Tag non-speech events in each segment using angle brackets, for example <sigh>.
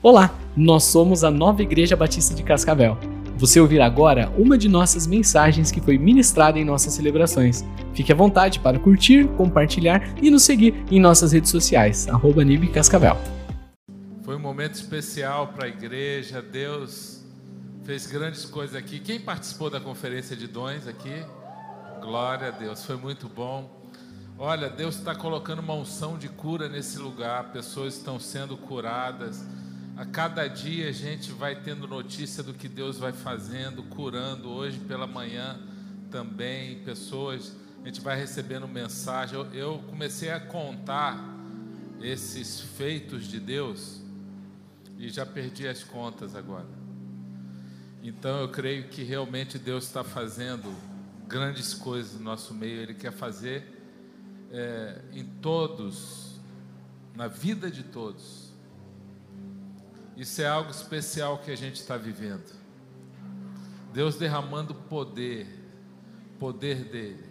Olá, nós somos a Nova Igreja Batista de Cascavel. Você ouvirá agora uma de nossas mensagens que foi ministrada em nossas celebrações. Fique à vontade para curtir, compartilhar e nos seguir em nossas redes sociais, arroba Cascavel. Foi um momento especial para a igreja, Deus fez grandes coisas aqui. Quem participou da conferência de dons aqui? Glória a Deus, foi muito bom. Olha, Deus está colocando uma unção de cura nesse lugar, pessoas estão sendo curadas. A cada dia a gente vai tendo notícia do que Deus vai fazendo, curando. Hoje pela manhã também, pessoas, a gente vai recebendo mensagem. Eu, eu comecei a contar esses feitos de Deus e já perdi as contas agora. Então eu creio que realmente Deus está fazendo grandes coisas no nosso meio. Ele quer fazer é, em todos, na vida de todos. Isso é algo especial que a gente está vivendo. Deus derramando poder, poder dele.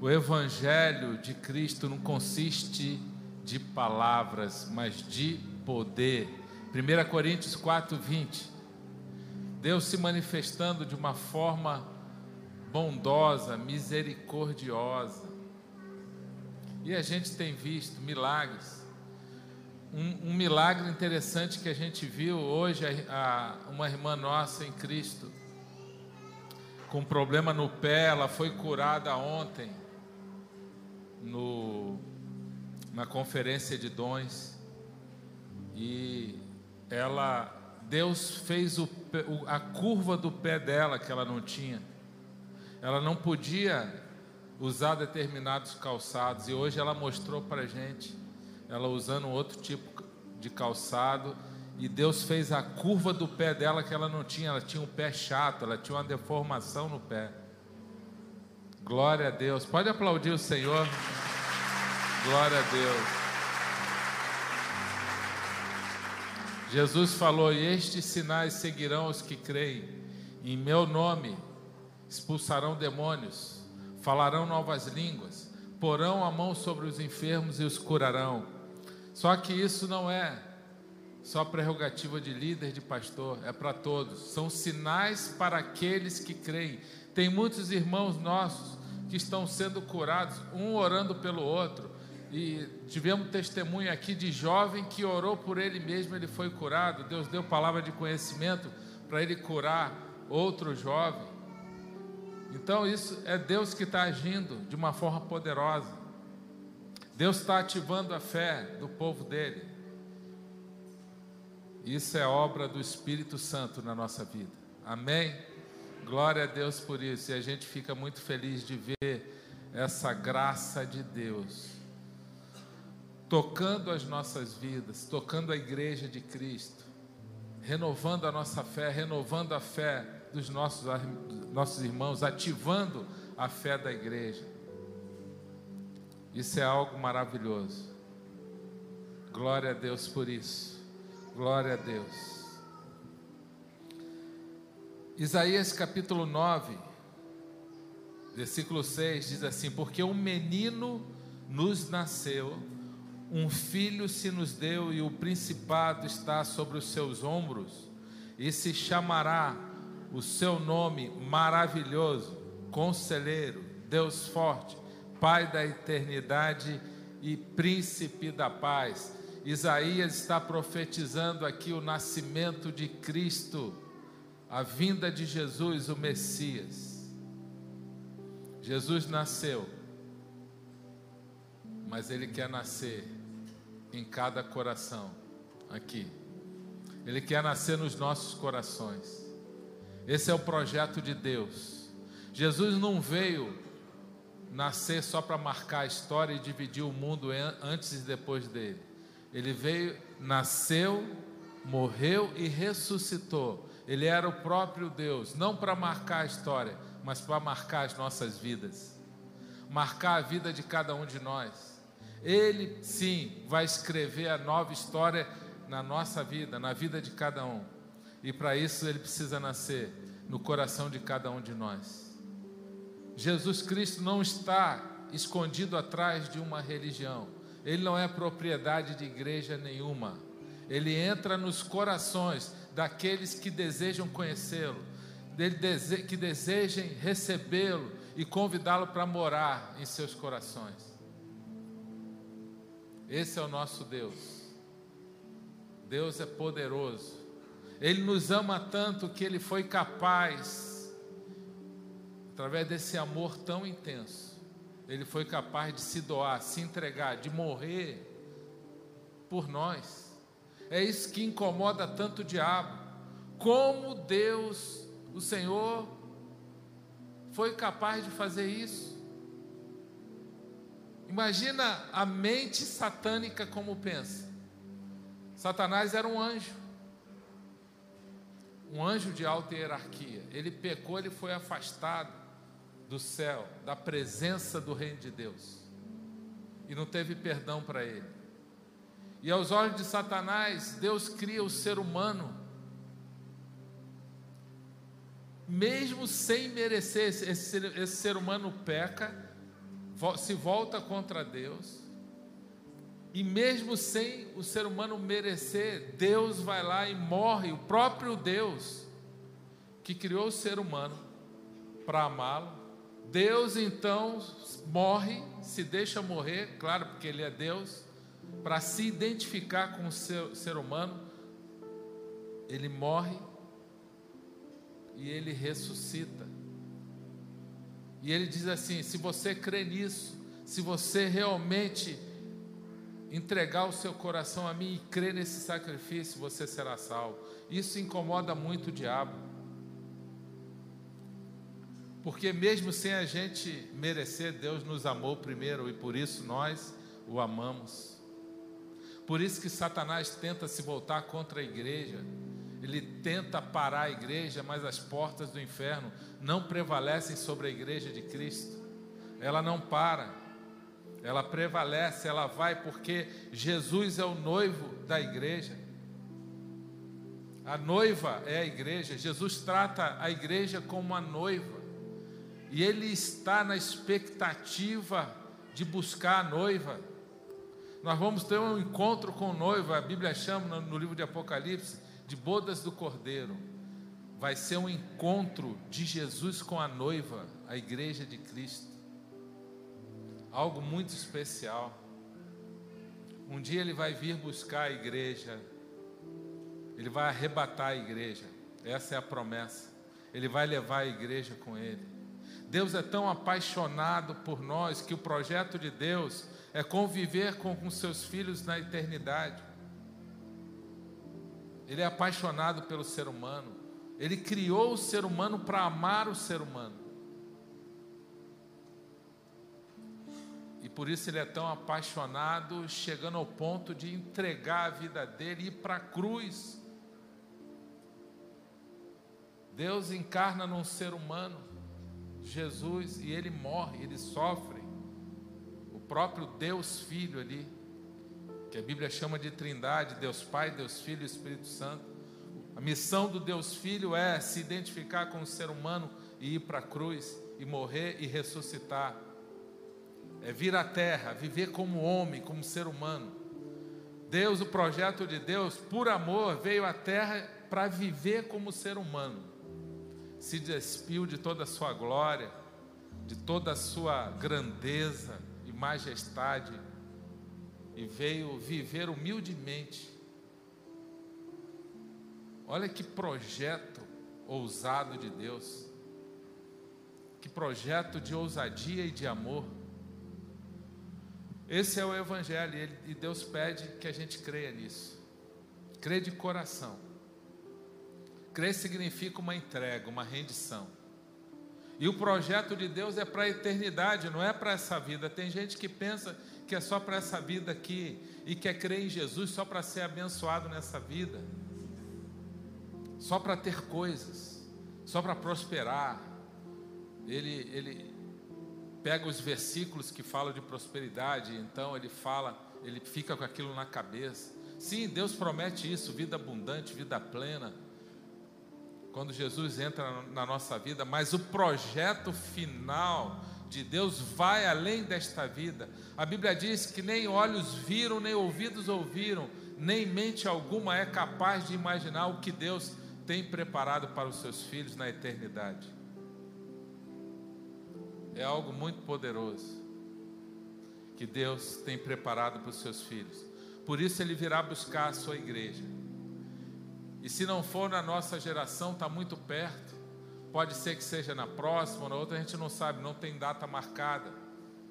O Evangelho de Cristo não consiste de palavras, mas de poder. 1 Coríntios 4, 20. Deus se manifestando de uma forma bondosa, misericordiosa. E a gente tem visto milagres um, um, milagre interessante que a gente viu hoje, a, a, uma irmã nossa em Cristo, com problema no pé, ela foi curada ontem, no, na conferência de dons, e ela, Deus fez o, a curva do pé dela que ela não tinha, ela não podia usar determinados calçados, e hoje ela mostrou para gente ela usando outro tipo de calçado, e Deus fez a curva do pé dela que ela não tinha, ela tinha um pé chato, ela tinha uma deformação no pé. Glória a Deus. Pode aplaudir o Senhor. Glória a Deus. Jesus falou: estes sinais seguirão os que creem. Em meu nome expulsarão demônios, falarão novas línguas, porão a mão sobre os enfermos e os curarão. Só que isso não é só prerrogativa de líder, de pastor, é para todos. São sinais para aqueles que creem. Tem muitos irmãos nossos que estão sendo curados, um orando pelo outro. E tivemos testemunho aqui de jovem que orou por ele mesmo, ele foi curado. Deus deu palavra de conhecimento para ele curar outro jovem. Então, isso é Deus que está agindo de uma forma poderosa. Deus está ativando a fé do povo dele. Isso é obra do Espírito Santo na nossa vida. Amém? Glória a Deus por isso. E a gente fica muito feliz de ver essa graça de Deus tocando as nossas vidas, tocando a igreja de Cristo, renovando a nossa fé, renovando a fé dos nossos, nossos irmãos, ativando a fé da igreja. Isso é algo maravilhoso. Glória a Deus por isso. Glória a Deus. Isaías capítulo 9, versículo 6 diz assim: Porque um menino nos nasceu, um filho se nos deu, e o principado está sobre os seus ombros, e se chamará o seu nome maravilhoso, conselheiro, Deus forte Pai da eternidade e príncipe da paz. Isaías está profetizando aqui o nascimento de Cristo, a vinda de Jesus, o Messias. Jesus nasceu, mas ele quer nascer em cada coração aqui. Ele quer nascer nos nossos corações. Esse é o projeto de Deus. Jesus não veio nascer só para marcar a história e dividir o mundo antes e depois dele. Ele veio, nasceu, morreu e ressuscitou. Ele era o próprio Deus, não para marcar a história, mas para marcar as nossas vidas, marcar a vida de cada um de nós. Ele sim vai escrever a nova história na nossa vida, na vida de cada um. E para isso ele precisa nascer no coração de cada um de nós. Jesus Cristo não está escondido atrás de uma religião. Ele não é propriedade de igreja nenhuma. Ele entra nos corações daqueles que desejam conhecê-lo, que desejem recebê-lo e convidá-lo para morar em seus corações. Esse é o nosso Deus. Deus é poderoso. Ele nos ama tanto que ele foi capaz, através desse amor tão intenso, ele foi capaz de se doar, se entregar, de morrer por nós. É isso que incomoda tanto o diabo. Como Deus, o Senhor, foi capaz de fazer isso? Imagina a mente satânica como pensa. Satanás era um anjo, um anjo de alta hierarquia. Ele pecou, ele foi afastado do céu, da presença do reino de Deus, e não teve perdão para ele. E aos olhos de Satanás, Deus cria o ser humano, mesmo sem merecer, esse, esse ser humano peca, se volta contra Deus, e mesmo sem o ser humano merecer, Deus vai lá e morre, o próprio Deus que criou o ser humano para amá-lo. Deus então morre, se deixa morrer, claro, porque Ele é Deus, para se identificar com o ser, ser humano. Ele morre e ele ressuscita. E ele diz assim: se você crê nisso, se você realmente entregar o seu coração a mim e crer nesse sacrifício, você será salvo. Isso incomoda muito o diabo. Porque mesmo sem a gente merecer, Deus nos amou primeiro e por isso nós o amamos. Por isso que Satanás tenta se voltar contra a igreja. Ele tenta parar a igreja, mas as portas do inferno não prevalecem sobre a igreja de Cristo. Ela não para. Ela prevalece, ela vai porque Jesus é o noivo da igreja. A noiva é a igreja. Jesus trata a igreja como a noiva. E ele está na expectativa de buscar a noiva. Nós vamos ter um encontro com o noivo, a Bíblia chama no livro de Apocalipse de bodas do Cordeiro. Vai ser um encontro de Jesus com a noiva, a igreja de Cristo. Algo muito especial. Um dia ele vai vir buscar a igreja, ele vai arrebatar a igreja, essa é a promessa. Ele vai levar a igreja com ele. Deus é tão apaixonado por nós que o projeto de Deus é conviver com, com seus filhos na eternidade. Ele é apaixonado pelo ser humano. Ele criou o ser humano para amar o ser humano. E por isso ele é tão apaixonado, chegando ao ponto de entregar a vida dele e ir para a cruz. Deus encarna num ser humano, Jesus, e ele morre, ele sofre. O próprio Deus Filho ali que a Bíblia chama de Trindade, Deus Pai, Deus Filho e Espírito Santo. A missão do Deus Filho é se identificar com o ser humano e ir para a cruz e morrer e ressuscitar. É vir à terra, viver como homem, como ser humano. Deus, o projeto de Deus, por amor, veio à terra para viver como ser humano. Se despiu de toda a sua glória, de toda a sua grandeza e majestade e veio viver humildemente. Olha que projeto ousado de Deus, que projeto de ousadia e de amor. Esse é o Evangelho e Deus pede que a gente creia nisso, crê de coração. Crer significa uma entrega, uma rendição. E o projeto de Deus é para a eternidade, não é para essa vida. Tem gente que pensa que é só para essa vida aqui e quer crer em Jesus só para ser abençoado nessa vida, só para ter coisas, só para prosperar. Ele, ele pega os versículos que falam de prosperidade, então ele fala, ele fica com aquilo na cabeça. Sim, Deus promete isso, vida abundante, vida plena. Quando Jesus entra na nossa vida, mas o projeto final de Deus vai além desta vida. A Bíblia diz que nem olhos viram, nem ouvidos ouviram, nem mente alguma é capaz de imaginar o que Deus tem preparado para os seus filhos na eternidade. É algo muito poderoso que Deus tem preparado para os seus filhos. Por isso ele virá buscar a sua igreja. E se não for na nossa geração, está muito perto. Pode ser que seja na próxima, na outra a gente não sabe, não tem data marcada.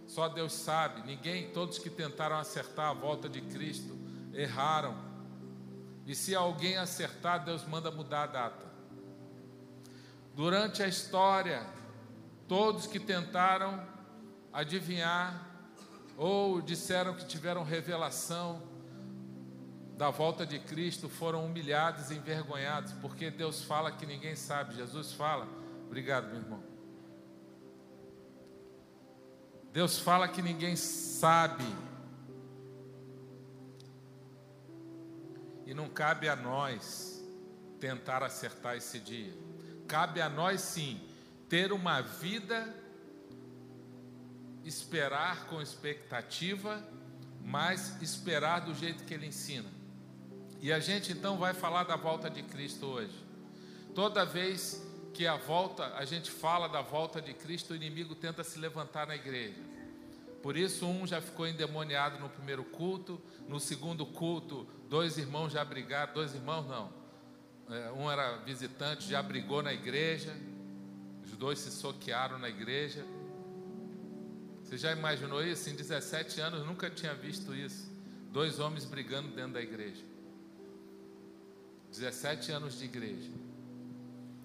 Só Deus sabe. Ninguém, todos que tentaram acertar a volta de Cristo, erraram. E se alguém acertar, Deus manda mudar a data. Durante a história, todos que tentaram adivinhar ou disseram que tiveram revelação da volta de Cristo foram humilhados e envergonhados, porque Deus fala que ninguém sabe. Jesus fala, obrigado, meu irmão. Deus fala que ninguém sabe. E não cabe a nós tentar acertar esse dia. Cabe a nós sim ter uma vida, esperar com expectativa, mas esperar do jeito que Ele ensina. E a gente então vai falar da volta de Cristo hoje. Toda vez que a volta, a gente fala da volta de Cristo, o inimigo tenta se levantar na igreja. Por isso, um já ficou endemoniado no primeiro culto, no segundo culto, dois irmãos já brigaram, dois irmãos não, é, um era visitante, já brigou na igreja, os dois se soquearam na igreja. Você já imaginou isso? Em 17 anos nunca tinha visto isso. Dois homens brigando dentro da igreja. 17 anos de igreja.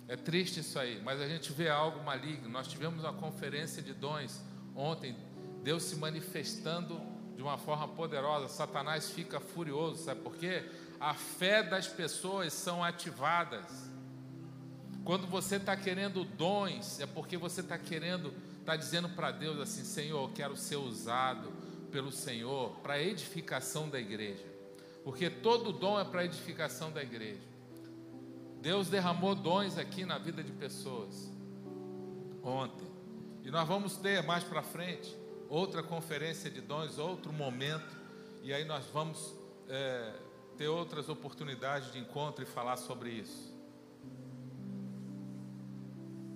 É triste isso aí, mas a gente vê algo maligno. Nós tivemos uma conferência de dons ontem, Deus se manifestando de uma forma poderosa. Satanás fica furioso, sabe por quê? A fé das pessoas são ativadas. Quando você está querendo dons, é porque você está querendo, está dizendo para Deus assim: Senhor, eu quero ser usado pelo Senhor para a edificação da igreja porque todo dom é para a edificação da igreja. Deus derramou dons aqui na vida de pessoas ontem, e nós vamos ter mais para frente outra conferência de dons, outro momento, e aí nós vamos é, ter outras oportunidades de encontro e falar sobre isso.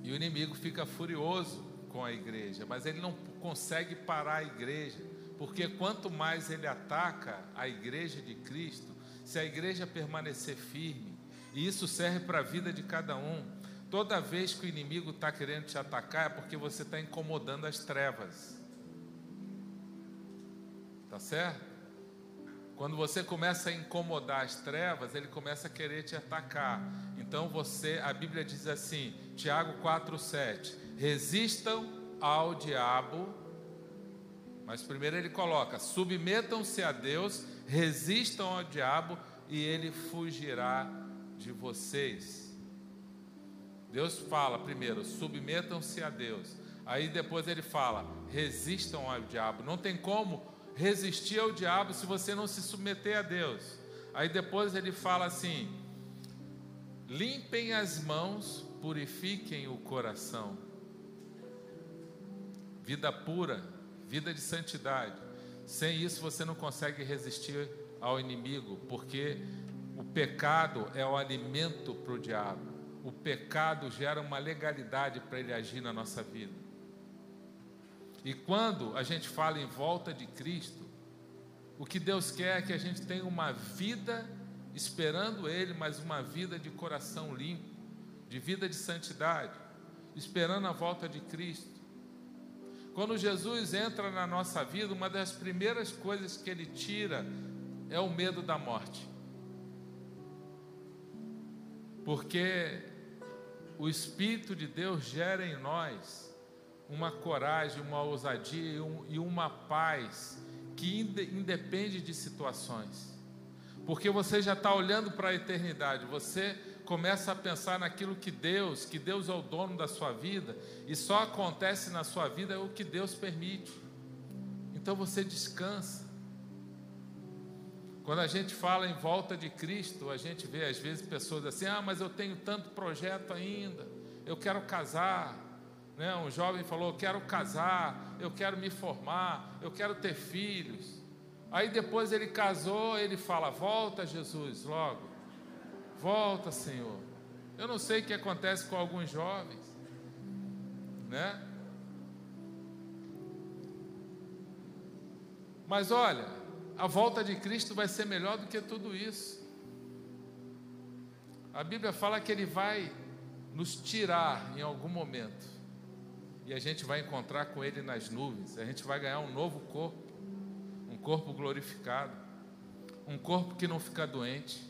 E o inimigo fica furioso com a igreja, mas ele não consegue parar a igreja porque quanto mais ele ataca a igreja de Cristo, se a igreja permanecer firme, e isso serve para a vida de cada um, toda vez que o inimigo está querendo te atacar, é porque você está incomodando as trevas. Tá certo? Quando você começa a incomodar as trevas, ele começa a querer te atacar. Então você, a Bíblia diz assim, Tiago 4:7, resistam ao diabo mas primeiro ele coloca: submetam-se a Deus, resistam ao diabo e ele fugirá de vocês. Deus fala primeiro: submetam-se a Deus. Aí depois ele fala: resistam ao diabo. Não tem como resistir ao diabo se você não se submeter a Deus. Aí depois ele fala assim: limpem as mãos, purifiquem o coração. Vida pura vida de santidade. Sem isso você não consegue resistir ao inimigo, porque o pecado é o alimento para o diabo. O pecado gera uma legalidade para ele agir na nossa vida. E quando a gente fala em volta de Cristo, o que Deus quer é que a gente tenha uma vida esperando Ele, mas uma vida de coração limpo, de vida de santidade, esperando a volta de Cristo. Quando Jesus entra na nossa vida, uma das primeiras coisas que ele tira é o medo da morte. Porque o Espírito de Deus gera em nós uma coragem, uma ousadia e uma paz que independe de situações. Porque você já está olhando para a eternidade, você começa a pensar naquilo que Deus, que Deus é o dono da sua vida, e só acontece na sua vida o que Deus permite. Então você descansa. Quando a gente fala em volta de Cristo, a gente vê às vezes pessoas assim: ah, mas eu tenho tanto projeto ainda, eu quero casar. Né? Um jovem falou: eu quero casar, eu quero me formar, eu quero ter filhos. Aí depois ele casou, ele fala: Volta, Jesus, logo. Volta, Senhor. Eu não sei o que acontece com alguns jovens, né? Mas olha, a volta de Cristo vai ser melhor do que tudo isso. A Bíblia fala que Ele vai nos tirar em algum momento, e a gente vai encontrar com Ele nas nuvens, a gente vai ganhar um novo corpo corpo glorificado, um corpo que não fica doente,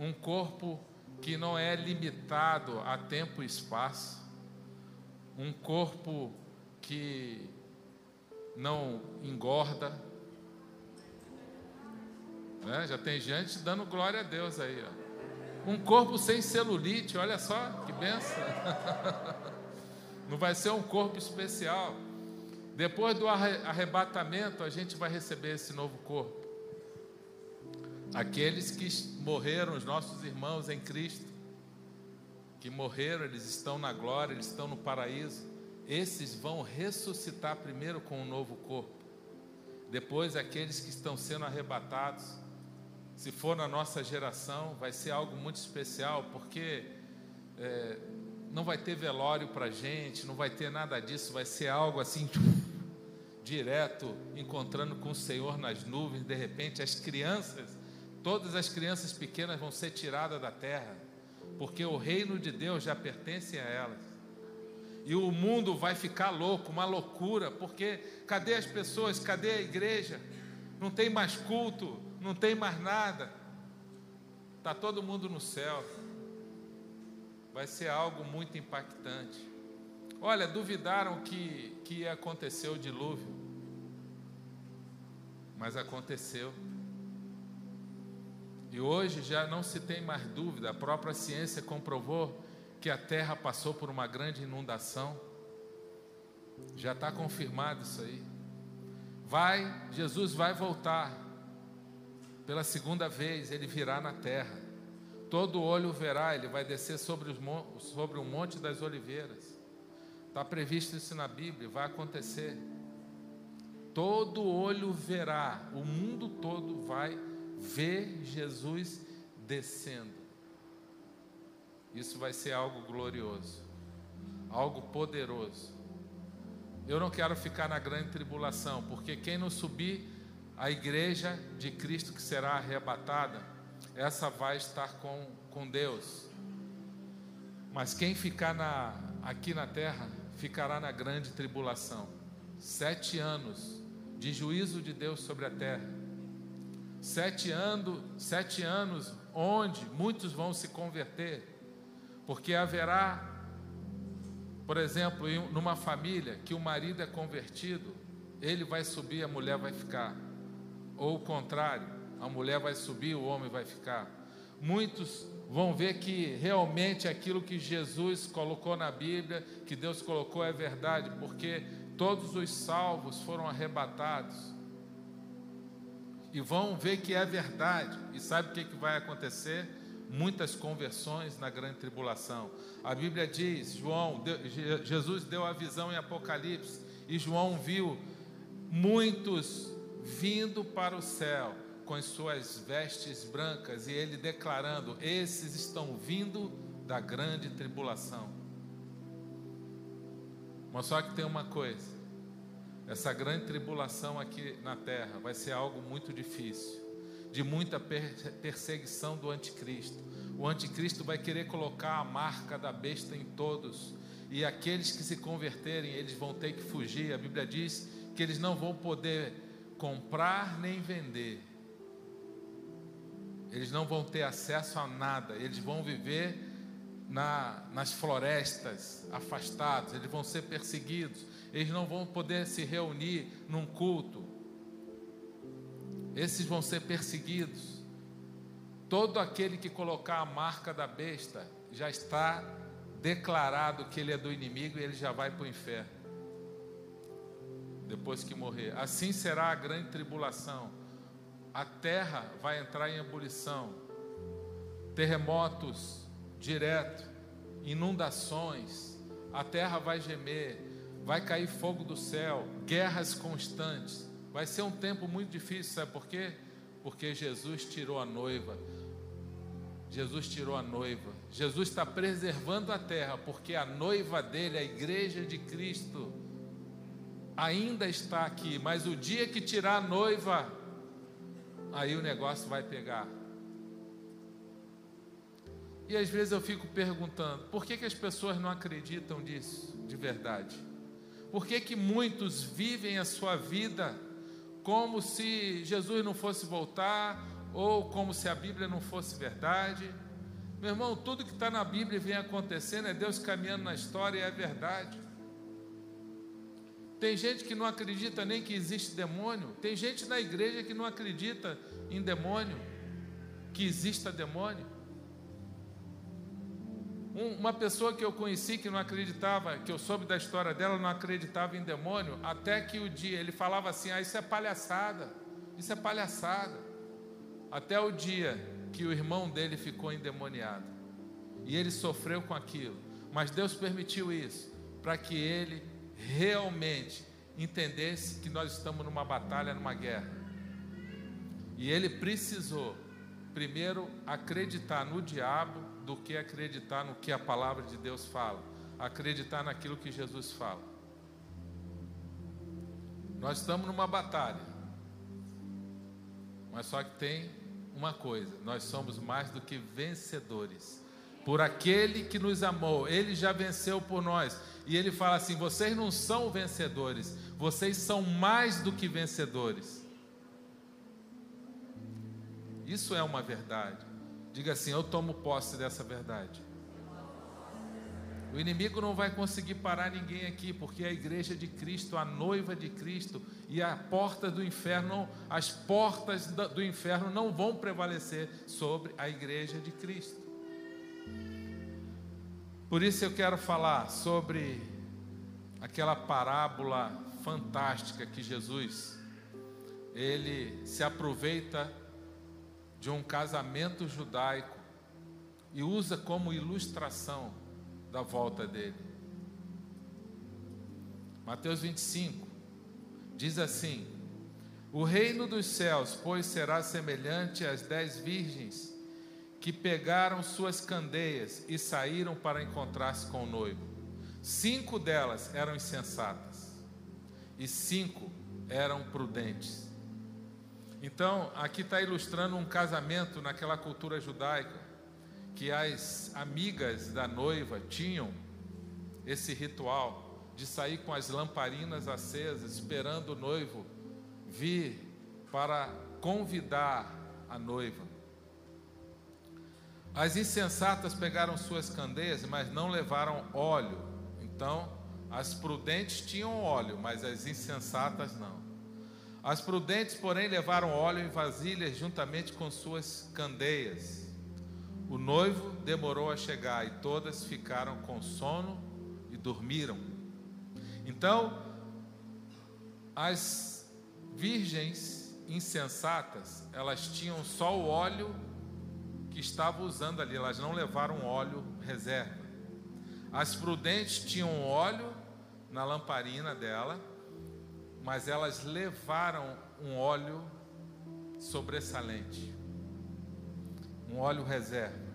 um corpo que não é limitado a tempo e espaço, um corpo que não engorda. Né? Já tem gente dando glória a Deus aí. Ó. Um corpo sem celulite, olha só que benção. <laughs> Não vai ser um corpo especial. Depois do arrebatamento, a gente vai receber esse novo corpo. Aqueles que morreram, os nossos irmãos em Cristo, que morreram, eles estão na glória, eles estão no paraíso. Esses vão ressuscitar primeiro com um novo corpo. Depois, aqueles que estão sendo arrebatados, se for na nossa geração, vai ser algo muito especial, porque é, não vai ter velório para gente, não vai ter nada disso, vai ser algo assim <laughs> direto, encontrando com o Senhor nas nuvens, de repente as crianças, todas as crianças pequenas vão ser tiradas da terra, porque o reino de Deus já pertence a elas. E o mundo vai ficar louco, uma loucura, porque cadê as pessoas? Cadê a igreja? Não tem mais culto, não tem mais nada. Está todo mundo no céu. Vai ser algo muito impactante. Olha, duvidaram que, que ia acontecer o dilúvio mas aconteceu. E hoje já não se tem mais dúvida, a própria ciência comprovou que a terra passou por uma grande inundação. Já está confirmado isso aí. Vai, Jesus vai voltar pela segunda vez, ele virá na terra. Todo olho verá, ele vai descer sobre, os, sobre o Monte das Oliveiras. Está previsto isso na Bíblia, vai acontecer. Todo olho verá, o mundo todo vai ver Jesus descendo. Isso vai ser algo glorioso, algo poderoso. Eu não quero ficar na grande tribulação, porque quem não subir a igreja de Cristo que será arrebatada, essa vai estar com, com Deus. Mas quem ficar na, aqui na terra, ficará na grande tribulação. Sete anos de juízo de Deus sobre a terra. Sete, ano, sete anos onde muitos vão se converter, porque haverá, por exemplo, numa família que o marido é convertido, ele vai subir, a mulher vai ficar, ou o contrário, a mulher vai subir, o homem vai ficar. Muitos vão ver que realmente aquilo que Jesus colocou na Bíblia, que Deus colocou é verdade, porque todos os salvos foram arrebatados. E vão ver que é verdade. E sabe o que, que vai acontecer? Muitas conversões na grande tribulação. A Bíblia diz, João, Jesus deu a visão em Apocalipse, e João viu muitos vindo para o céu com as suas vestes brancas, e ele declarando: Esses estão vindo da grande tribulação. Mas só que tem uma coisa: essa grande tribulação aqui na terra vai ser algo muito difícil, de muita perseguição do anticristo. O anticristo vai querer colocar a marca da besta em todos, e aqueles que se converterem, eles vão ter que fugir. A Bíblia diz que eles não vão poder comprar nem vender. Eles não vão ter acesso a nada, eles vão viver na, nas florestas, afastados, eles vão ser perseguidos, eles não vão poder se reunir num culto, esses vão ser perseguidos. Todo aquele que colocar a marca da besta já está declarado que ele é do inimigo e ele já vai para o inferno. Depois que morrer. Assim será a grande tribulação. A terra vai entrar em ebulição. Terremotos, direto, inundações, a terra vai gemer, vai cair fogo do céu, guerras constantes. Vai ser um tempo muito difícil, sabe por quê? Porque Jesus tirou a noiva. Jesus tirou a noiva. Jesus está preservando a terra, porque a noiva dele, a igreja de Cristo, ainda está aqui. Mas o dia que tirar a noiva, aí o negócio vai pegar. E às vezes eu fico perguntando, por que, que as pessoas não acreditam nisso de verdade? Por que, que muitos vivem a sua vida como se Jesus não fosse voltar, ou como se a Bíblia não fosse verdade? Meu irmão, tudo que está na Bíblia vem acontecendo, é Deus caminhando na história e é verdade. Tem gente que não acredita nem que existe demônio, tem gente na igreja que não acredita em demônio, que exista demônio. Um, uma pessoa que eu conheci que não acreditava, que eu soube da história dela, não acreditava em demônio, até que o dia ele falava assim: ah, isso é palhaçada, isso é palhaçada. Até o dia que o irmão dele ficou endemoniado e ele sofreu com aquilo, mas Deus permitiu isso para que ele realmente entendesse que nós estamos numa batalha, numa guerra. E ele precisou primeiro acreditar no diabo do que acreditar no que a palavra de Deus fala, acreditar naquilo que Jesus fala. Nós estamos numa batalha, mas só que tem uma coisa: nós somos mais do que vencedores. Por aquele que nos amou, ele já venceu por nós. E ele fala assim: vocês não são vencedores, vocês são mais do que vencedores. Isso é uma verdade. Diga assim: Eu tomo posse dessa verdade. O inimigo não vai conseguir parar ninguém aqui, porque a igreja de Cristo, a noiva de Cristo e a porta do inferno, as portas do inferno não vão prevalecer sobre a igreja de Cristo. Por isso eu quero falar sobre aquela parábola fantástica que Jesus ele se aproveita de um casamento judaico e usa como ilustração da volta dele. Mateus 25 diz assim: O reino dos céus, pois, será semelhante às dez virgens que pegaram suas candeias e saíram para encontrar-se com o noivo. Cinco delas eram insensatas e cinco eram prudentes. Então, aqui está ilustrando um casamento naquela cultura judaica, que as amigas da noiva tinham esse ritual de sair com as lamparinas acesas, esperando o noivo vir para convidar a noiva. As insensatas pegaram suas candeias, mas não levaram óleo. Então, as prudentes tinham óleo, mas as insensatas não. As prudentes, porém, levaram óleo em vasilhas juntamente com suas candeias. O noivo demorou a chegar e todas ficaram com sono e dormiram. Então, as virgens insensatas, elas tinham só o óleo que estava usando ali, elas não levaram óleo reserva. As prudentes tinham óleo na lamparina dela mas elas levaram um óleo sobressalente, um óleo reserva.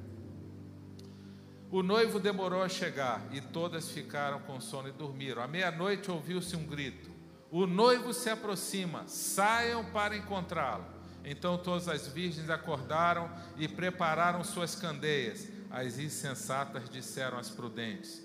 O noivo demorou a chegar e todas ficaram com sono e dormiram. À meia-noite ouviu-se um grito: O noivo se aproxima, saiam para encontrá-lo. Então todas as virgens acordaram e prepararam suas candeias. As insensatas disseram às prudentes: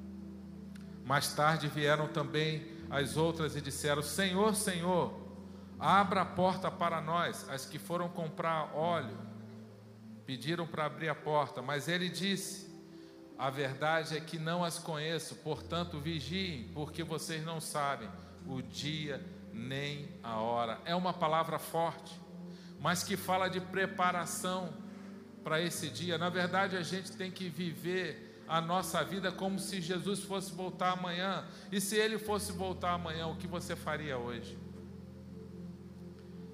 Mais tarde vieram também as outras e disseram: Senhor, Senhor, abra a porta para nós. As que foram comprar óleo pediram para abrir a porta, mas ele disse: A verdade é que não as conheço, portanto vigiem, porque vocês não sabem o dia nem a hora. É uma palavra forte. mas que fala de preparação para esse dia. Na verdade, a gente tem que viver a nossa vida como se Jesus fosse voltar amanhã. E se ele fosse voltar amanhã, o que você faria hoje?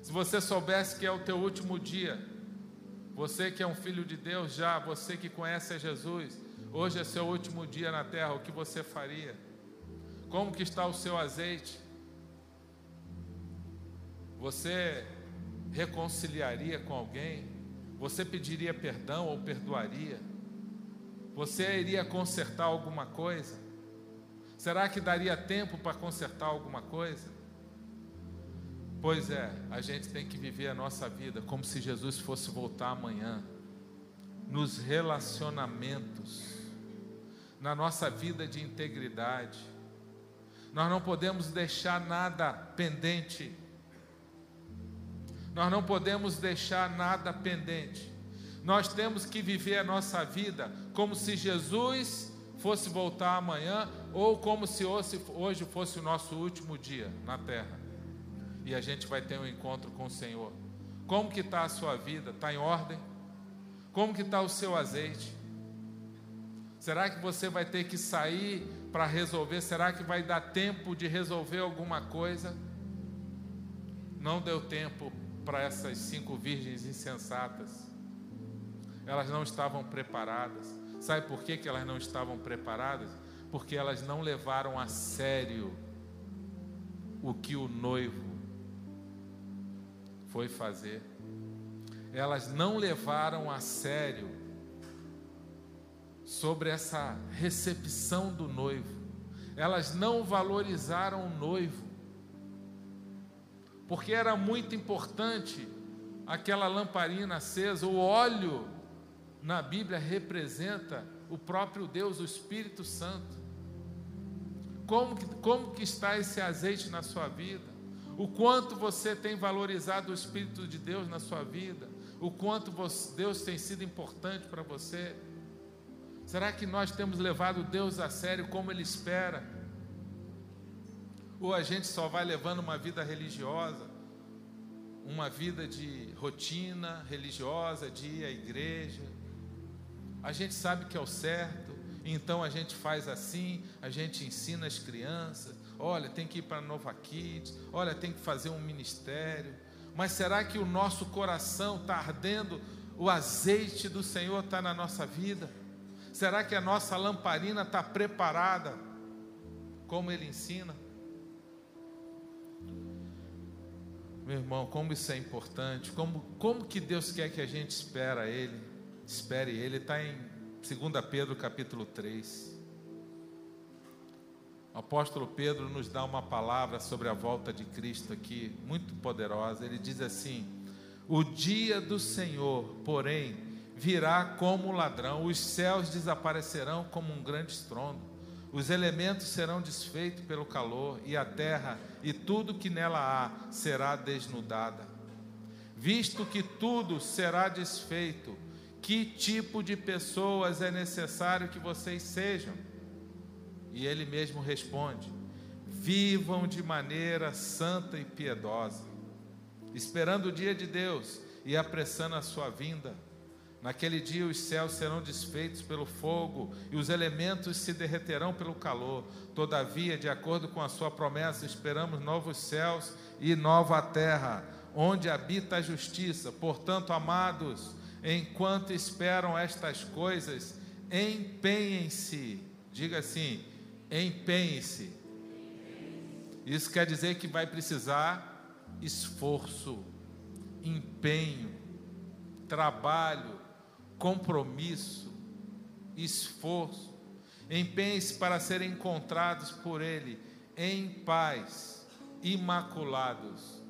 Se você soubesse que é o teu último dia, você que é um filho de Deus já, você que conhece a Jesus, hoje é seu último dia na terra, o que você faria? Como que está o seu azeite? Você reconciliaria com alguém? Você pediria perdão ou perdoaria? Você iria consertar alguma coisa? Será que daria tempo para consertar alguma coisa? Pois é, a gente tem que viver a nossa vida como se Jesus fosse voltar amanhã, nos relacionamentos, na nossa vida de integridade. Nós não podemos deixar nada pendente nós não podemos deixar nada pendente. Nós temos que viver a nossa vida como se Jesus fosse voltar amanhã ou como se hoje fosse o nosso último dia na terra. E a gente vai ter um encontro com o Senhor. Como que está a sua vida? Está em ordem? Como que está o seu azeite? Será que você vai ter que sair para resolver? Será que vai dar tempo de resolver alguma coisa? Não deu tempo para essas cinco virgens insensatas. Elas não estavam preparadas. Sabe por que, que elas não estavam preparadas? Porque elas não levaram a sério o que o noivo foi fazer. Elas não levaram a sério sobre essa recepção do noivo. Elas não valorizaram o noivo porque era muito importante aquela lamparina acesa, o óleo na Bíblia representa o próprio Deus, o Espírito Santo. Como que, como que está esse azeite na sua vida? O quanto você tem valorizado o Espírito de Deus na sua vida? O quanto você, Deus tem sido importante para você? Será que nós temos levado Deus a sério como Ele espera? Ou a gente só vai levando uma vida religiosa, uma vida de rotina religiosa, de ir à igreja. A gente sabe que é o certo, então a gente faz assim, a gente ensina as crianças, olha, tem que ir para Nova Kids, olha, tem que fazer um ministério. Mas será que o nosso coração está ardendo? O azeite do Senhor está na nossa vida? Será que a nossa lamparina está preparada, como Ele ensina? Meu irmão, como isso é importante, como, como que Deus quer que a gente espera Ele, espere Ele, está em 2 Pedro capítulo 3. O apóstolo Pedro nos dá uma palavra sobre a volta de Cristo aqui, muito poderosa. Ele diz assim: O dia do Senhor, porém, virá como ladrão, os céus desaparecerão como um grande estrondo os elementos serão desfeitos pelo calor, e a terra e tudo que nela há será desnudada. Visto que tudo será desfeito, que tipo de pessoas é necessário que vocês sejam? E ele mesmo responde: vivam de maneira santa e piedosa, esperando o dia de Deus e apressando a sua vinda Naquele dia os céus serão desfeitos pelo fogo e os elementos se derreterão pelo calor. Todavia, de acordo com a sua promessa, esperamos novos céus e nova terra, onde habita a justiça. Portanto, amados, enquanto esperam estas coisas, empenhem-se. Diga assim: empenhem-se. Isso quer dizer que vai precisar esforço, empenho, trabalho, compromisso, esforço, empenhe-se para serem encontrados por Ele em paz, imaculados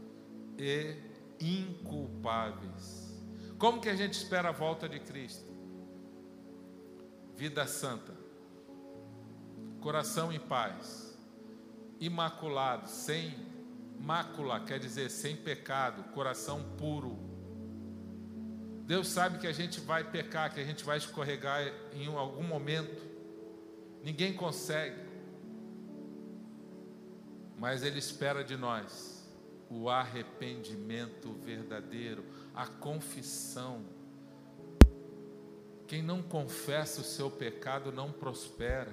e inculpáveis. Como que a gente espera a volta de Cristo? Vida santa, coração em paz, imaculado, sem mácula, quer dizer sem pecado, coração puro Deus sabe que a gente vai pecar, que a gente vai escorregar em algum momento. Ninguém consegue. Mas Ele espera de nós o arrependimento verdadeiro, a confissão. Quem não confessa o seu pecado não prospera,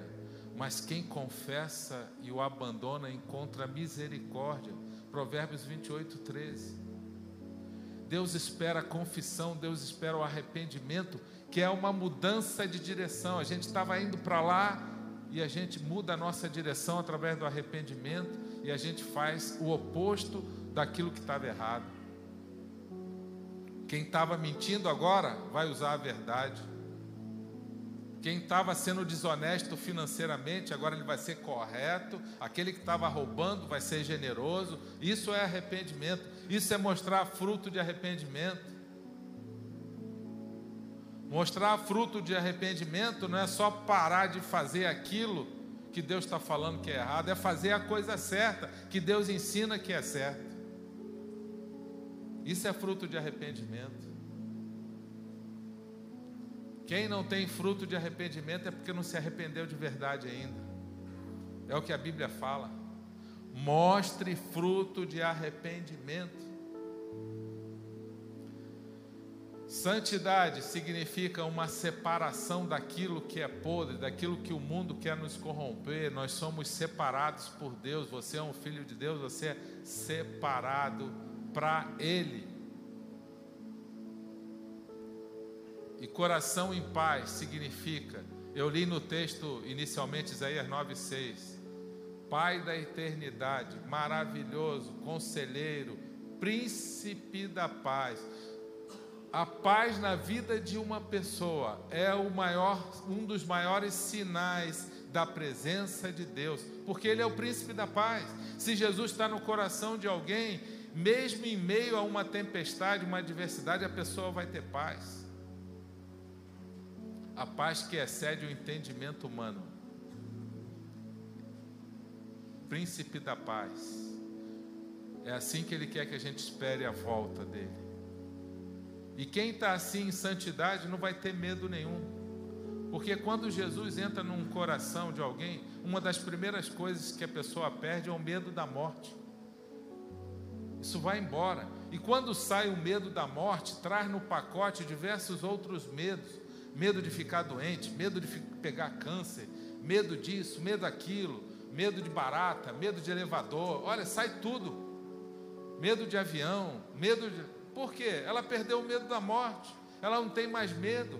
mas quem confessa e o abandona encontra misericórdia. Provérbios 28, 13. Deus espera a confissão, Deus espera o arrependimento, que é uma mudança de direção. A gente estava indo para lá e a gente muda a nossa direção através do arrependimento e a gente faz o oposto daquilo que estava errado. Quem estava mentindo agora vai usar a verdade. Quem estava sendo desonesto financeiramente, agora ele vai ser correto. Aquele que estava roubando vai ser generoso. Isso é arrependimento. Isso é mostrar fruto de arrependimento. Mostrar fruto de arrependimento não é só parar de fazer aquilo que Deus está falando que é errado, é fazer a coisa certa, que Deus ensina que é certo. Isso é fruto de arrependimento. Quem não tem fruto de arrependimento é porque não se arrependeu de verdade ainda. É o que a Bíblia fala. Mostre fruto de arrependimento. Santidade significa uma separação daquilo que é podre, daquilo que o mundo quer nos corromper. Nós somos separados por Deus. Você é um filho de Deus, você é separado para Ele. E coração em paz significa, eu li no texto inicialmente Isaías 9,6, Pai da eternidade, maravilhoso, conselheiro, príncipe da paz. A paz na vida de uma pessoa é o maior, um dos maiores sinais da presença de Deus, porque Ele é o príncipe da paz. Se Jesus está no coração de alguém, mesmo em meio a uma tempestade, uma adversidade, a pessoa vai ter paz. A paz que excede o entendimento humano. Príncipe da paz. É assim que ele quer que a gente espere a volta dele. E quem está assim em santidade não vai ter medo nenhum. Porque quando Jesus entra num coração de alguém, uma das primeiras coisas que a pessoa perde é o medo da morte. Isso vai embora. E quando sai o medo da morte, traz no pacote diversos outros medos: medo de ficar doente, medo de pegar câncer, medo disso, medo daquilo, medo de barata, medo de elevador. Olha, sai tudo. Medo de avião, medo de. Por quê? Ela perdeu o medo da morte. Ela não tem mais medo.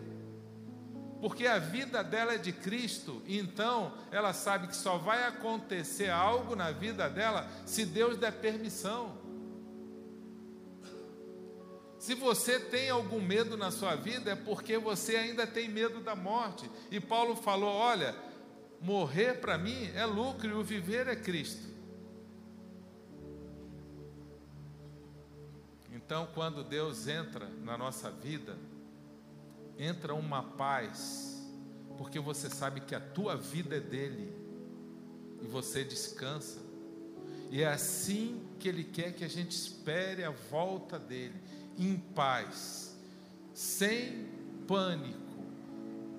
Porque a vida dela é de Cristo, então ela sabe que só vai acontecer algo na vida dela se Deus der permissão. Se você tem algum medo na sua vida, é porque você ainda tem medo da morte. E Paulo falou: olha, morrer para mim é lucro e o viver é Cristo. Então, quando Deus entra na nossa vida, entra uma paz, porque você sabe que a tua vida é dele e você descansa. E é assim que ele quer que a gente espere a volta dele em paz, sem pânico,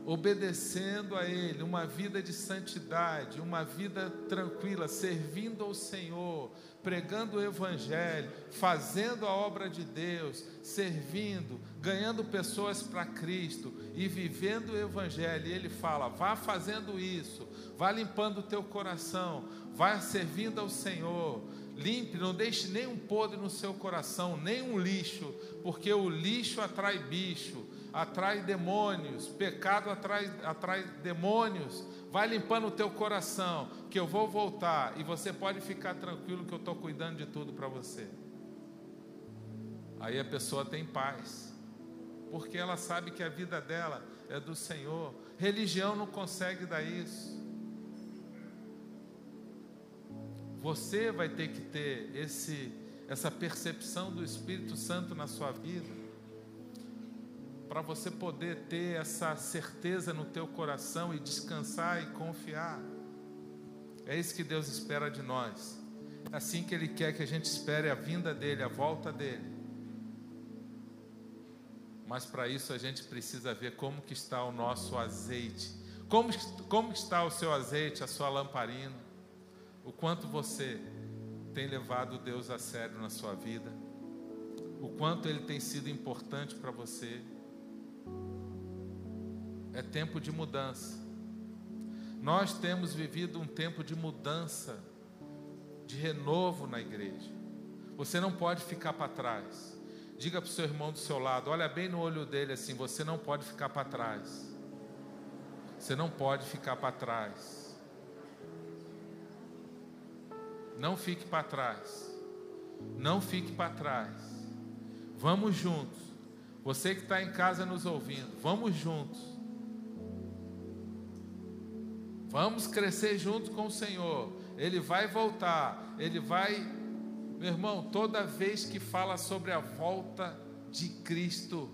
obedecendo a Ele, uma vida de santidade, uma vida tranquila, servindo ao Senhor, pregando o Evangelho, fazendo a obra de Deus, servindo, ganhando pessoas para Cristo e vivendo o Evangelho. E Ele fala: vá fazendo isso, vá limpando o teu coração, vá servindo ao Senhor Limpe, não deixe nenhum podre no seu coração, nem um lixo, porque o lixo atrai bicho, atrai demônios, pecado atrai, atrai demônios. Vai limpando o teu coração, que eu vou voltar e você pode ficar tranquilo que eu estou cuidando de tudo para você. Aí a pessoa tem paz, porque ela sabe que a vida dela é do Senhor. Religião não consegue dar isso. Você vai ter que ter esse, essa percepção do Espírito Santo na sua vida, para você poder ter essa certeza no teu coração e descansar e confiar. É isso que Deus espera de nós. É assim que Ele quer que a gente espere a vinda dEle, a volta dEle. Mas para isso a gente precisa ver como que está o nosso azeite. Como, como está o seu azeite, a sua lamparina o quanto você tem levado Deus a sério na sua vida, o quanto Ele tem sido importante para você. É tempo de mudança. Nós temos vivido um tempo de mudança, de renovo na igreja. Você não pode ficar para trás. Diga para o seu irmão do seu lado, olha bem no olho dele assim: você não pode ficar para trás. Você não pode ficar para trás. Não fique para trás. Não fique para trás. Vamos juntos. Você que está em casa nos ouvindo, vamos juntos. Vamos crescer juntos com o Senhor. Ele vai voltar. Ele vai, meu irmão, toda vez que fala sobre a volta de Cristo,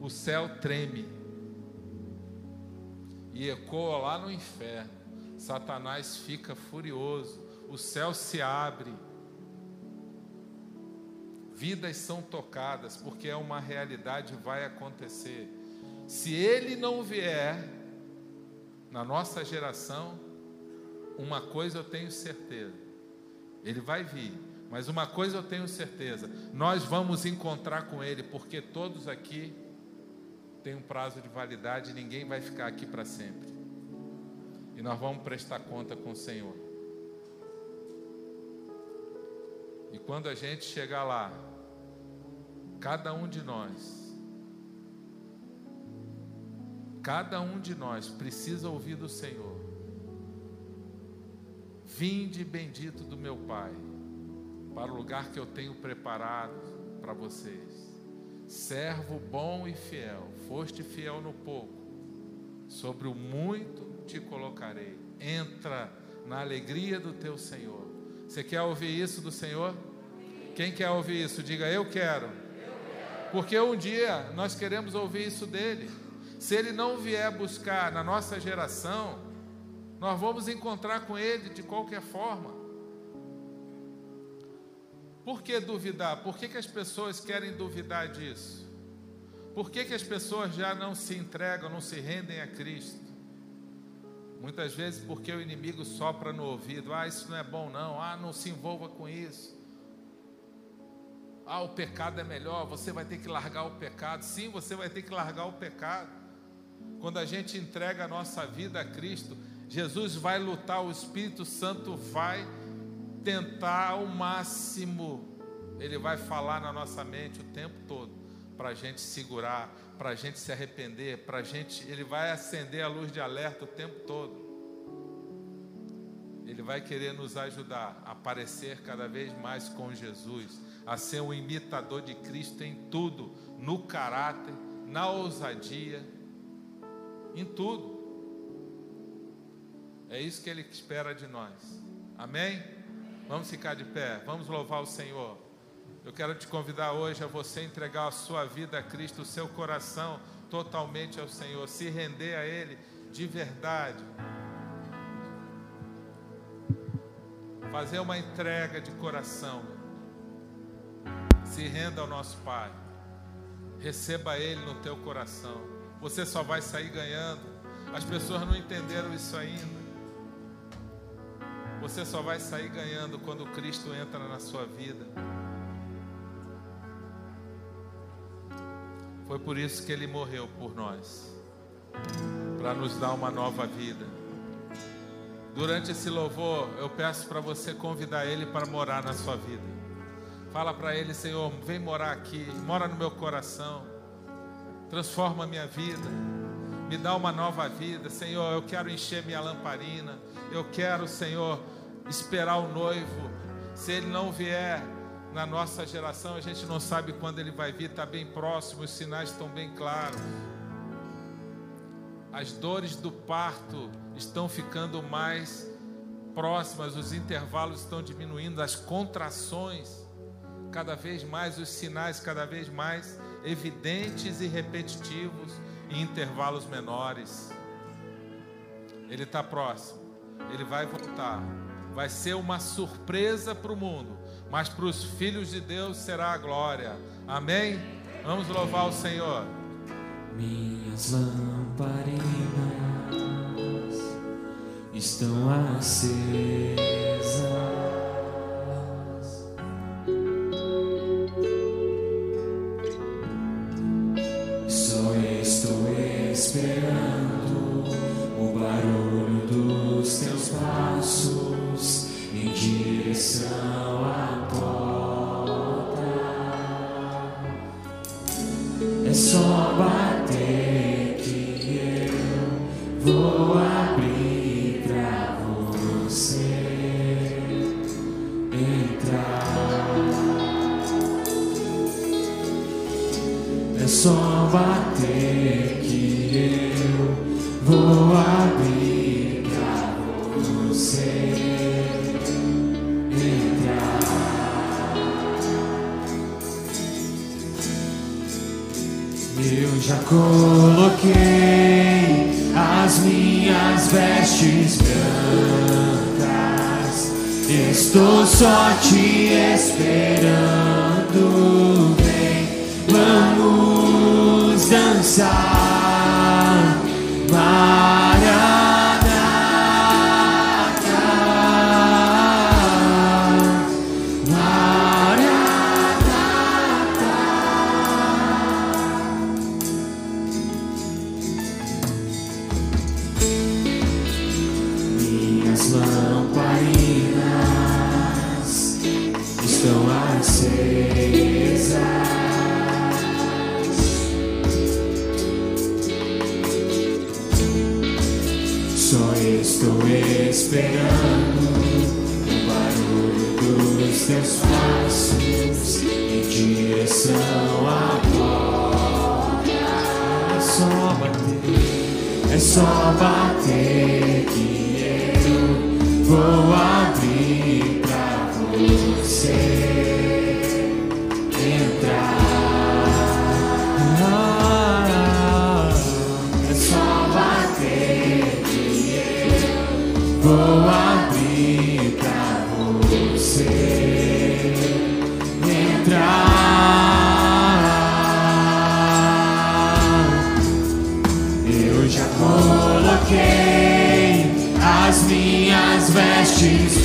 o céu treme e ecoa lá no inferno. Satanás fica furioso, o céu se abre, vidas são tocadas, porque é uma realidade vai acontecer. Se ele não vier na nossa geração, uma coisa eu tenho certeza, ele vai vir, mas uma coisa eu tenho certeza, nós vamos encontrar com ele, porque todos aqui tem um prazo de validade ninguém vai ficar aqui para sempre. E nós vamos prestar conta com o Senhor. E quando a gente chegar lá, cada um de nós, cada um de nós precisa ouvir do Senhor. Vinde bendito do meu Pai, para o lugar que eu tenho preparado para vocês. Servo bom e fiel, foste fiel no pouco, sobre o muito te colocarei. Entra na alegria do teu Senhor. Você quer ouvir isso do Senhor? Quem quer ouvir isso? Diga eu quero. Porque um dia nós queremos ouvir isso dele. Se ele não vier buscar na nossa geração, nós vamos encontrar com ele de qualquer forma. Por que duvidar? Por que, que as pessoas querem duvidar disso? Por que, que as pessoas já não se entregam, não se rendem a Cristo? Muitas vezes porque o inimigo sopra no ouvido: ah, isso não é bom, não, ah, não se envolva com isso. Ah, o pecado é melhor, você vai ter que largar o pecado. Sim, você vai ter que largar o pecado. Quando a gente entrega a nossa vida a Cristo, Jesus vai lutar, o Espírito Santo vai tentar ao máximo, ele vai falar na nossa mente o tempo todo, para a gente segurar, para a gente se arrepender, para a gente, ele vai acender a luz de alerta o tempo todo. Ele vai querer nos ajudar a parecer cada vez mais com Jesus, a ser um imitador de Cristo em tudo, no caráter, na ousadia, em tudo. É isso que ele espera de nós. Amém? Vamos ficar de pé, vamos louvar o Senhor. Eu quero te convidar hoje a você entregar a sua vida a Cristo, o seu coração totalmente ao Senhor, se render a Ele de verdade. Fazer uma entrega de coração. Se renda ao nosso Pai. Receba Ele no teu coração. Você só vai sair ganhando. As pessoas não entenderam isso ainda. Você só vai sair ganhando quando Cristo entra na sua vida. Foi por isso que ele morreu por nós para nos dar uma nova vida. Durante esse louvor, eu peço para você convidar ele para morar na sua vida. Fala para ele, Senhor, vem morar aqui, mora no meu coração. Transforma minha vida. Me dá uma nova vida, Senhor. Eu quero encher minha lamparina. Eu quero, Senhor, esperar o noivo. Se ele não vier na nossa geração, a gente não sabe quando ele vai vir, está bem próximo, os sinais estão bem claros. As dores do parto estão ficando mais próximas, os intervalos estão diminuindo, as contrações cada vez mais, os sinais cada vez mais evidentes e repetitivos em intervalos menores. Ele está próximo, ele vai voltar. Vai ser uma surpresa para o mundo, mas para os filhos de Deus será a glória. Amém? Vamos louvar o Senhor. Minhas lamparinas estão acesas teus passos em direção à porta. É só bater, é só bater que eu vou abrir pra você entrar. É só bater que eu vou abrir vestes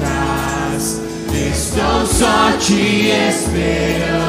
brancas. Estou só te esperando.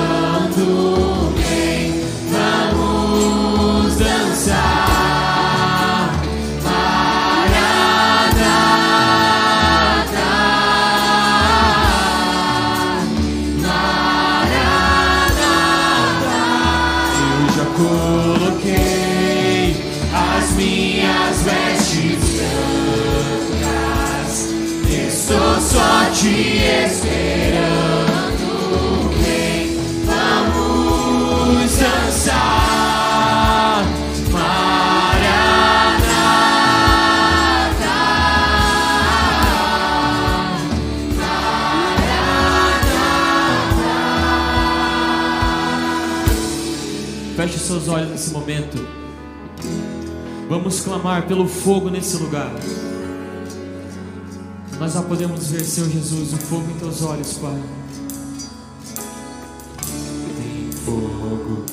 Seus olhos nesse momento. Vamos clamar pelo fogo nesse lugar. Nós já podemos ver, Senhor Jesus, o fogo em teus olhos, Pai. Tem fogo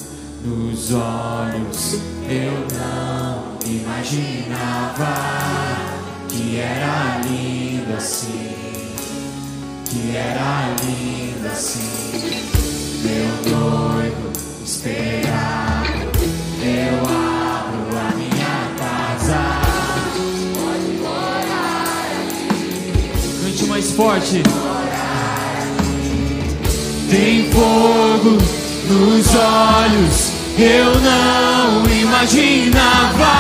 nos olhos, eu não imaginava que era lindo assim, que era lindo assim. Meu noivo esperado, forte. Tem fogo nos olhos, eu não imaginava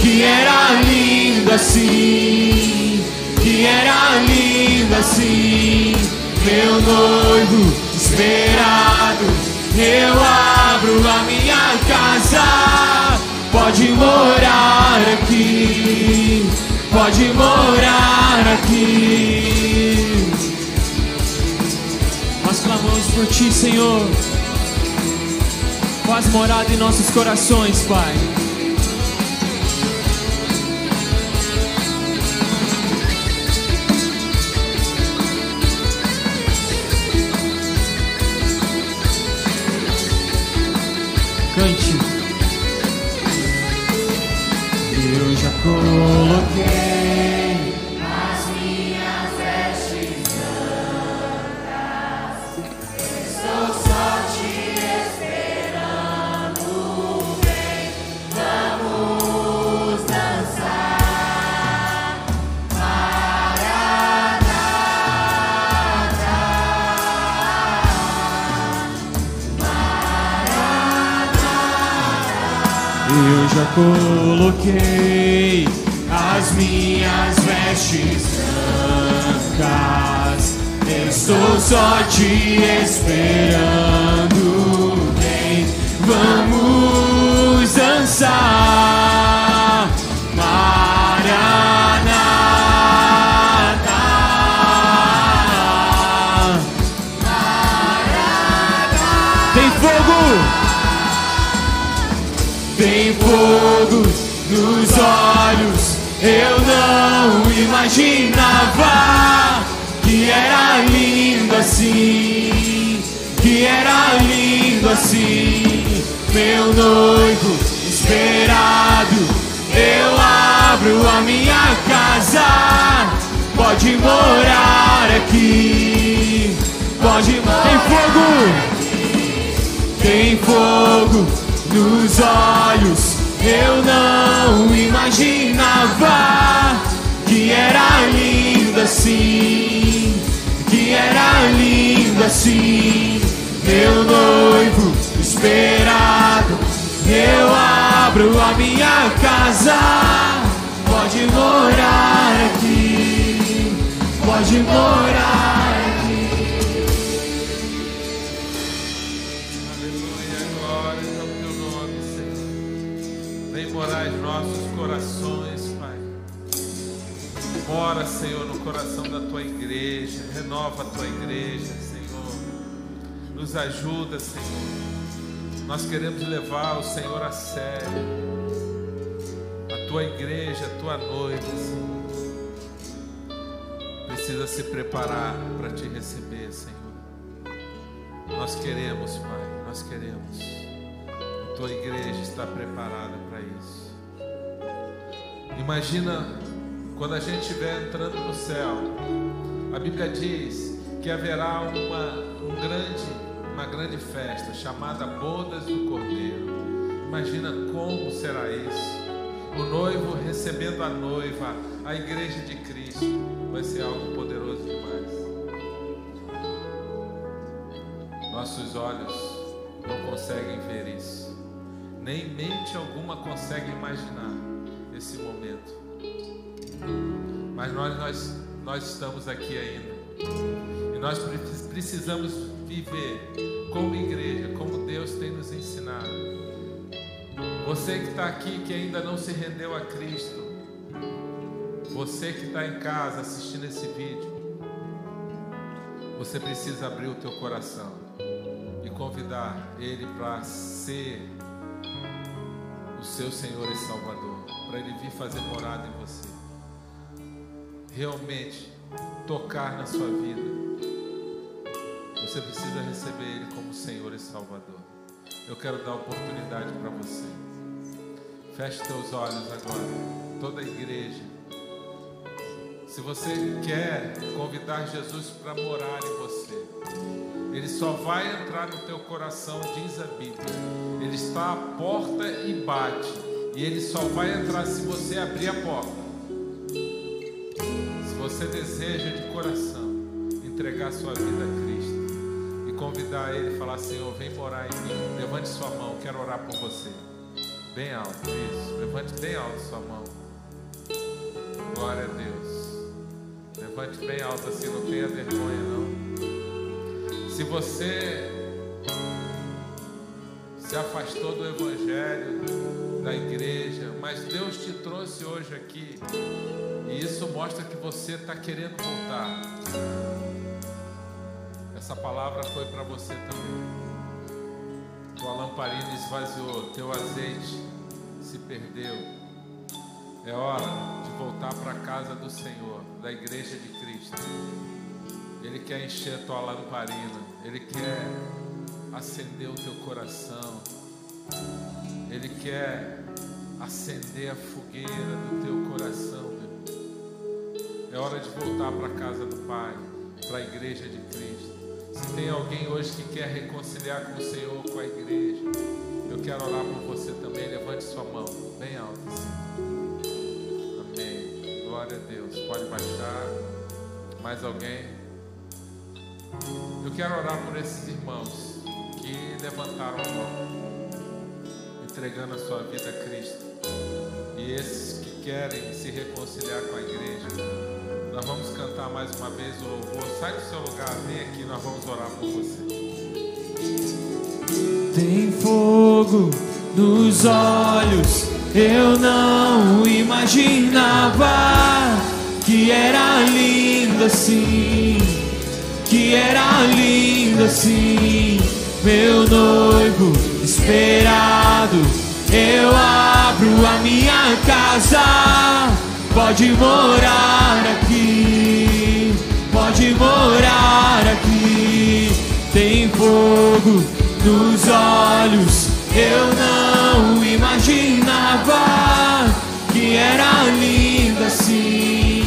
que era lindo assim, que era lindo assim. Meu noivo esperado, eu abro a minha casa. Pode morar aqui, pode morar aqui. Nós clamamos por Ti, Senhor. Faz morada em nossos corações, Pai. country Estou só te esperando. Vem, vamos dançar. Maranata. Tem fogo! Tem fogo nos olhos. Eu não imaginava que era lindo assim, que era lindo assim. Meu noivo esperado, eu abro a minha casa. Pode morar aqui, pode morar. Tem fogo! Tem fogo nos olhos. Eu não imaginava que era lindo assim, assim. Meu noivo esperado, eu abro a minha casa. Pode morar aqui, pode morar aqui. Aleluia, glória ao teu nome, Senhor. Vem morar em nossos corações, Pai. Mora, Senhor, no coração da tua igreja. Renova a tua igreja. Nos ajuda, Senhor. Nós queremos levar o Senhor a sério. A tua igreja, a tua noiva, Senhor. Precisa se preparar para te receber, Senhor. Nós queremos, Pai, nós queremos. A tua igreja está preparada para isso. Imagina quando a gente estiver entrando no céu. A Bíblia diz que haverá uma, um grande, uma grande festa chamada Bodas do Cordeiro. Imagina como será isso. O noivo recebendo a noiva, a igreja de Cristo. Vai ser algo poderoso demais. Nossos olhos não conseguem ver isso, nem mente alguma consegue imaginar esse momento. Mas nós, nós, nós estamos aqui ainda e nós pre- precisamos viver como igreja, como Deus tem nos ensinado. Você que está aqui que ainda não se rendeu a Cristo, você que está em casa assistindo esse vídeo, você precisa abrir o teu coração e convidar Ele para ser o seu Senhor e Salvador, para Ele vir fazer morada em você, realmente tocar na sua vida. Você precisa receber Ele como Senhor e Salvador. Eu quero dar oportunidade para você. Feche teus olhos agora, toda a igreja. Se você quer convidar Jesus para morar em você, Ele só vai entrar no teu coração, diz a Bíblia. Ele está à porta e bate. E Ele só vai entrar se você abrir a porta. Se você deseja de coração entregar sua vida a Cristo convidar Ele, falar: Senhor, vem morar em mim. Levante sua mão, quero orar por você. Bem alto, isso. Levante bem alto sua mão. Glória a Deus. Levante bem alto assim, não tenha vergonha não. Se você se afastou do Evangelho, da igreja, mas Deus te trouxe hoje aqui, e isso mostra que você está querendo voltar. Essa palavra foi para você também. Tua lamparina esvaziou, teu azeite se perdeu. É hora de voltar para a casa do Senhor, da igreja de Cristo. Ele quer encher tua lamparina, Ele quer acender o teu coração, Ele quer acender a fogueira do teu coração, meu. É hora de voltar para a casa do Pai, para a igreja de Cristo. Se tem alguém hoje que quer reconciliar com o Senhor, com a igreja, eu quero orar por você também. Levante sua mão, bem alta. Assim. Amém. Glória a Deus. Pode baixar. Mais alguém? Eu quero orar por esses irmãos que levantaram a mão. entregando a sua vida a Cristo. E esses que querem se reconciliar com a igreja, nós vamos cantar mais uma vez o louvor. Sai do seu lugar, vem aqui, nós vamos orar por você. Tem fogo nos olhos, eu não imaginava que era lindo assim, que era lindo assim, meu noivo esperado. Eu abro a minha casa, pode morar aqui, pode morar aqui. Tem fogo nos olhos, eu não imaginava que era linda assim,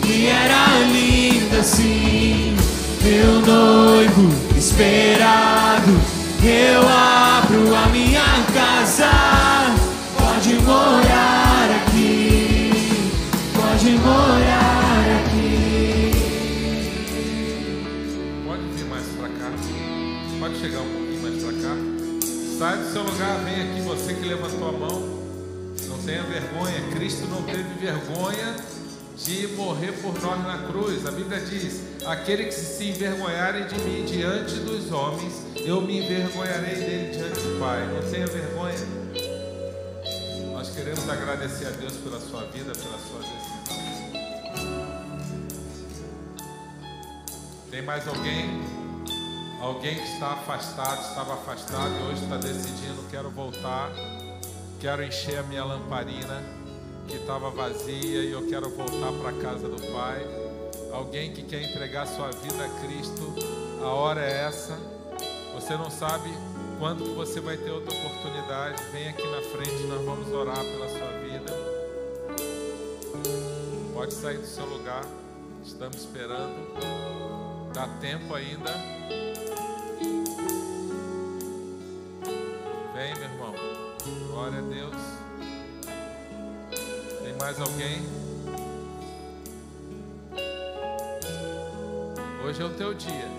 que era linda assim, meu noivo esperado. Levantou a mão. Não tenha vergonha. Cristo não teve vergonha de morrer por nós na cruz. A Bíblia diz: aquele que se envergonharem de mim diante dos homens, eu me envergonharei dele diante do Pai. Não tenha vergonha. Nós queremos agradecer a Deus pela sua vida, pela sua decisão. Tem mais alguém? Alguém que está afastado, estava afastado e hoje está decidindo, quero voltar, quero encher a minha lamparina que estava vazia e eu quero voltar para a casa do Pai. Alguém que quer entregar sua vida a Cristo, a hora é essa. Você não sabe quando que você vai ter outra oportunidade. Vem aqui na frente, nós vamos orar pela sua vida. Pode sair do seu lugar, estamos esperando. Dá tempo ainda. Vem, meu. Glória a Deus. Tem mais alguém? Hoje é o teu dia.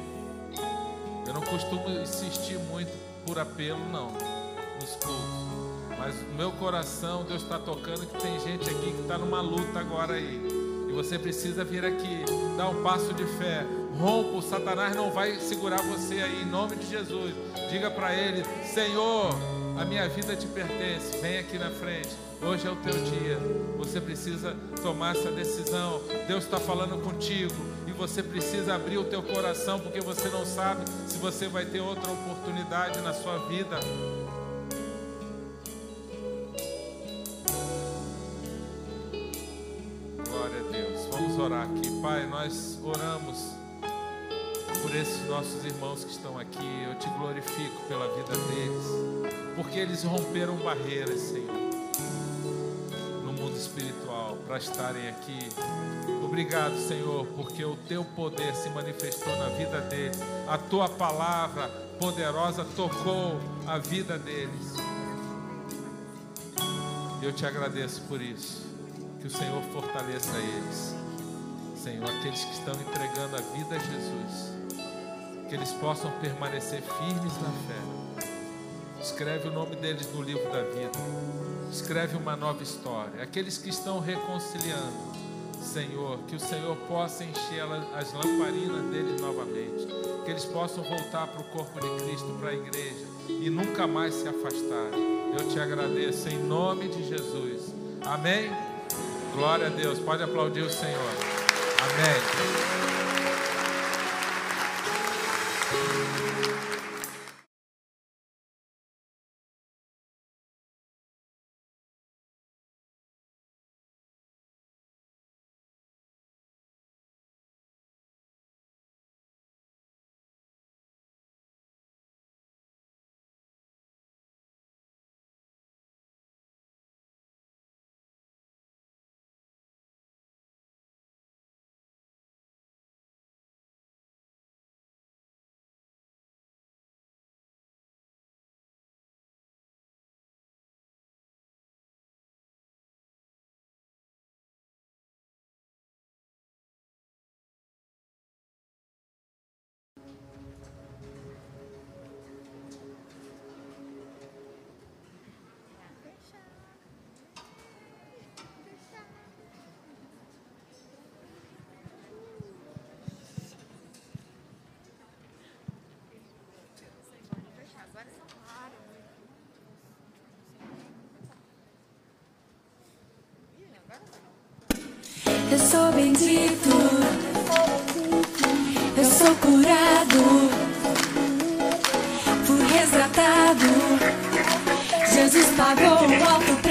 Eu não costumo insistir muito por apelo, não, nos cultos. Mas no meu coração, Deus está tocando que tem gente aqui que está numa luta agora aí. Você precisa vir aqui, dar um passo de fé. Rompa, o Satanás não vai segurar você aí, em nome de Jesus. Diga para ele: Senhor, a minha vida te pertence. Vem aqui na frente. Hoje é o teu dia. Você precisa tomar essa decisão. Deus está falando contigo e você precisa abrir o teu coração porque você não sabe se você vai ter outra oportunidade na sua vida. Nós oramos por esses nossos irmãos que estão aqui. Eu te glorifico pela vida deles, porque eles romperam barreiras, Senhor, no mundo espiritual para estarem aqui. Obrigado, Senhor, porque o teu poder se manifestou na vida deles. A tua palavra poderosa tocou a vida deles. Eu te agradeço por isso. Que o Senhor fortaleça eles. Senhor, aqueles que estão entregando a vida a Jesus que eles possam permanecer firmes na fé. Escreve o nome deles no livro da vida. Escreve uma nova história. Aqueles que estão reconciliando, Senhor, que o Senhor possa encher as lamparinas deles novamente. Que eles possam voltar para o corpo de Cristo, para a igreja e nunca mais se afastarem. Eu te agradeço em nome de Jesus. Amém? Glória a Deus. Pode aplaudir o Senhor. Amém. Eu sou bendito. Eu sou curado. Fui resgatado. Jesus pagou um alto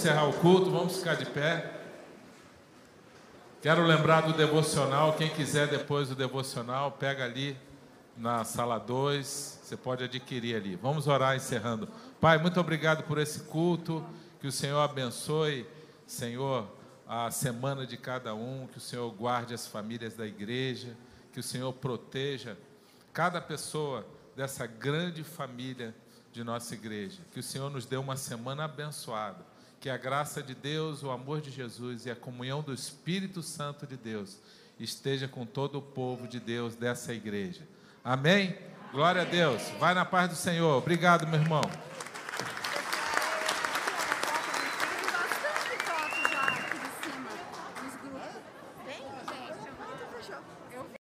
encerrar o culto, vamos ficar de pé. Quero lembrar do devocional. Quem quiser depois do devocional, pega ali na sala 2. Você pode adquirir ali. Vamos orar encerrando. Pai, muito obrigado por esse culto. Que o Senhor abençoe, Senhor, a semana de cada um. Que o Senhor guarde as famílias da igreja. Que o Senhor proteja cada pessoa dessa grande família de nossa igreja. Que o Senhor nos dê uma semana abençoada. Que a graça de Deus, o amor de Jesus e a comunhão do Espírito Santo de Deus esteja com todo o povo de Deus dessa igreja. Amém? Glória a Deus. Vai na paz do Senhor. Obrigado, meu irmão.